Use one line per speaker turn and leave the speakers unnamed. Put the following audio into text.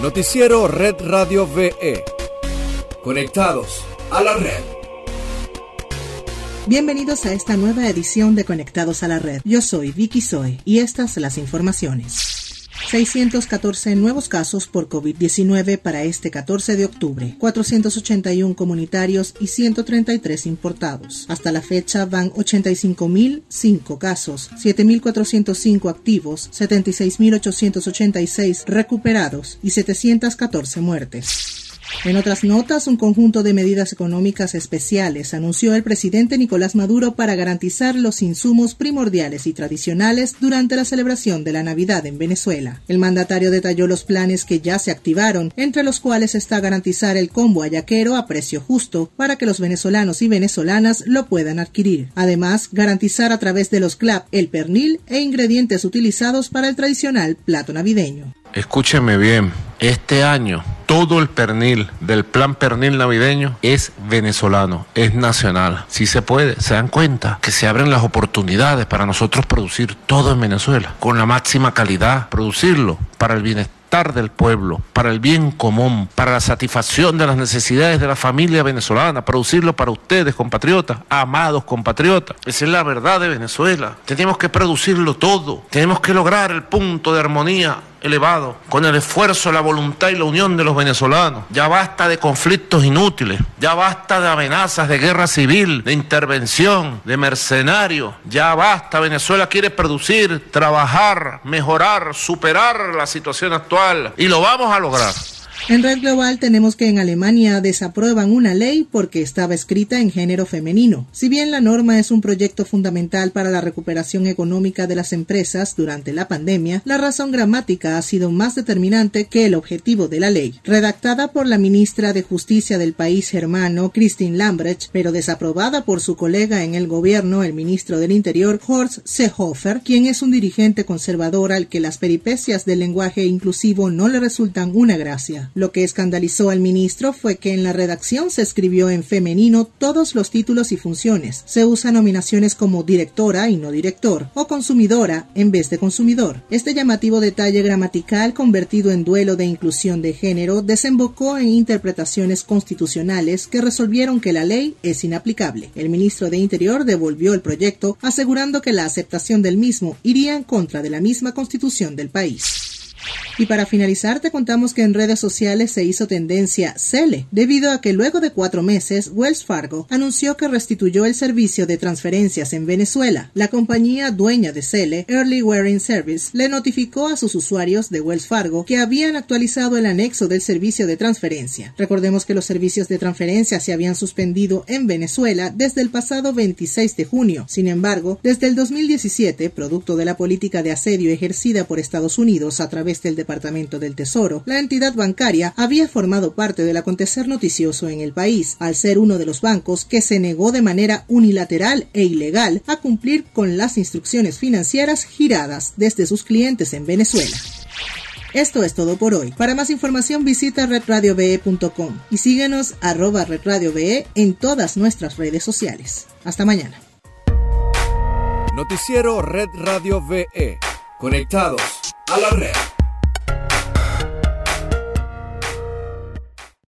Noticiero Red Radio VE. Conectados a la red.
Bienvenidos a esta nueva edición de Conectados a la Red. Yo soy Vicky Zoe y estas las informaciones. 614 nuevos casos por COVID-19 para este 14 de octubre, 481 comunitarios y 133 importados. Hasta la fecha van 85.005 casos, 7.405 activos, 76.886 recuperados y 714 muertes. En otras notas, un conjunto de medidas económicas especiales anunció el presidente Nicolás Maduro para garantizar los insumos primordiales y tradicionales durante la celebración de la Navidad en Venezuela. El mandatario detalló los planes que ya se activaron, entre los cuales está garantizar el combo ayaquero a precio justo para que los venezolanos y venezolanas lo puedan adquirir. Además, garantizar a través de los CLAP el pernil e ingredientes utilizados para el tradicional plato navideño.
Escúcheme bien, este año todo el pernil del plan pernil navideño es venezolano, es nacional. Si se puede, se dan cuenta que se abren las oportunidades para nosotros producir todo en Venezuela, con la máxima calidad, producirlo para el bienestar del pueblo, para el bien común, para la satisfacción de las necesidades de la familia venezolana, producirlo para ustedes, compatriotas, amados compatriotas. Esa es la verdad de Venezuela. Tenemos que producirlo todo. Tenemos que lograr el punto de armonía elevado, con el esfuerzo, la voluntad y la unión de los venezolanos. Ya basta de conflictos inútiles, ya basta de amenazas de guerra civil, de intervención, de mercenarios. Ya basta, Venezuela quiere producir, trabajar, mejorar, superar la situación actual y lo vamos a lograr.
En Red Global tenemos que en Alemania desaprueban una ley porque estaba escrita en género femenino. Si bien la norma es un proyecto fundamental para la recuperación económica de las empresas durante la pandemia, la razón gramática ha sido más determinante que el objetivo de la ley. Redactada por la ministra de Justicia del país germano, Christine Lambrecht, pero desaprobada por su colega en el gobierno, el ministro del Interior, Horst Seehofer, quien es un dirigente conservador al que las peripecias del lenguaje inclusivo no le resultan una gracia. Lo que escandalizó al ministro fue que en la redacción se escribió en femenino todos los títulos y funciones. Se usan nominaciones como directora y no director, o consumidora en vez de consumidor. Este llamativo detalle gramatical convertido en duelo de inclusión de género desembocó en interpretaciones constitucionales que resolvieron que la ley es inaplicable. El ministro de Interior devolvió el proyecto asegurando que la aceptación del mismo iría en contra de la misma constitución del país. Y para finalizar, te contamos que en redes sociales se hizo tendencia Cele, debido a que luego de cuatro meses, Wells Fargo anunció que restituyó el servicio de transferencias en Venezuela. La compañía dueña de Cele, Early Wearing Service, le notificó a sus usuarios de Wells Fargo que habían actualizado el anexo del servicio de transferencia. Recordemos que los servicios de transferencia se habían suspendido en Venezuela desde el pasado 26 de junio. Sin embargo, desde el 2017, producto de la política de asedio ejercida por Estados Unidos a través del Del Tesoro, la entidad bancaria había formado parte del acontecer noticioso en el país, al ser uno de los bancos que se negó de manera unilateral e ilegal a cumplir con las instrucciones financieras giradas desde sus clientes en Venezuela. Esto es todo por hoy. Para más información visita redradiobe.com y síguenos arroba redradiobe en todas nuestras redes sociales. Hasta mañana.
Noticiero Red Radio VE. Conectados a la red.